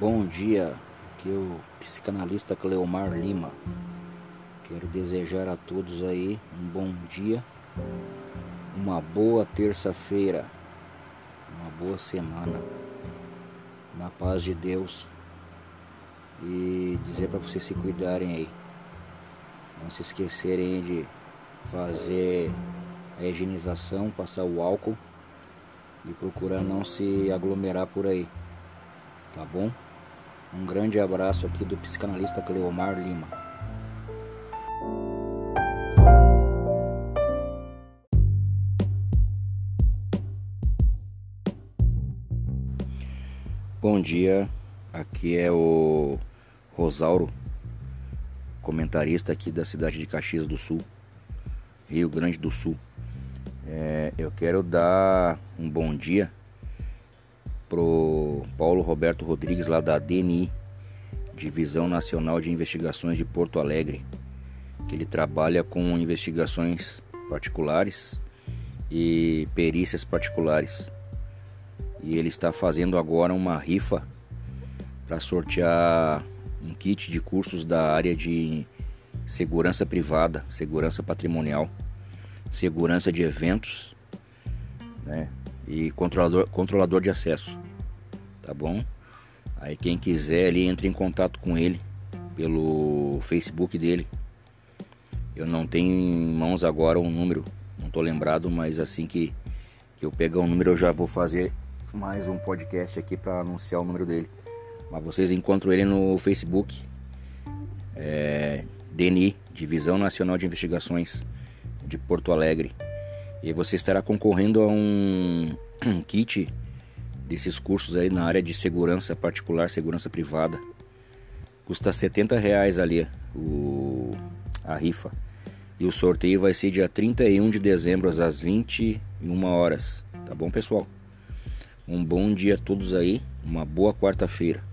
Bom dia, aqui é o psicanalista Cleomar Lima. Quero desejar a todos aí um bom dia, uma boa terça-feira, uma boa semana, na paz de Deus e dizer para vocês se cuidarem aí. Não se esquecerem de fazer a higienização, passar o álcool e procurar não se aglomerar por aí. Tá bom? Um grande abraço aqui do psicanalista Cleomar Lima. Bom dia, aqui é o Rosauro, comentarista aqui da cidade de Caxias do Sul, Rio Grande do Sul. É, eu quero dar um bom dia pro Paulo Roberto Rodrigues lá da DNI, Divisão Nacional de Investigações de Porto Alegre, que ele trabalha com investigações particulares e perícias particulares. E ele está fazendo agora uma rifa para sortear um kit de cursos da área de segurança privada, segurança patrimonial, segurança de eventos, né? E controlador, controlador de acesso, tá bom? Aí quem quiser ali entre em contato com ele pelo Facebook dele. Eu não tenho em mãos agora um número, não tô lembrado, mas assim que, que eu pegar o um número eu já vou fazer mais um podcast aqui para anunciar o número dele. Mas vocês encontram ele no Facebook, é, DNI, Divisão Nacional de Investigações de Porto Alegre. E você estará concorrendo a um, um kit desses cursos aí na área de segurança particular, segurança privada. Custa 70 reais ali o, a rifa. E o sorteio vai ser dia 31 de dezembro às 21 horas. Tá bom, pessoal? Um bom dia a todos aí, uma boa quarta-feira.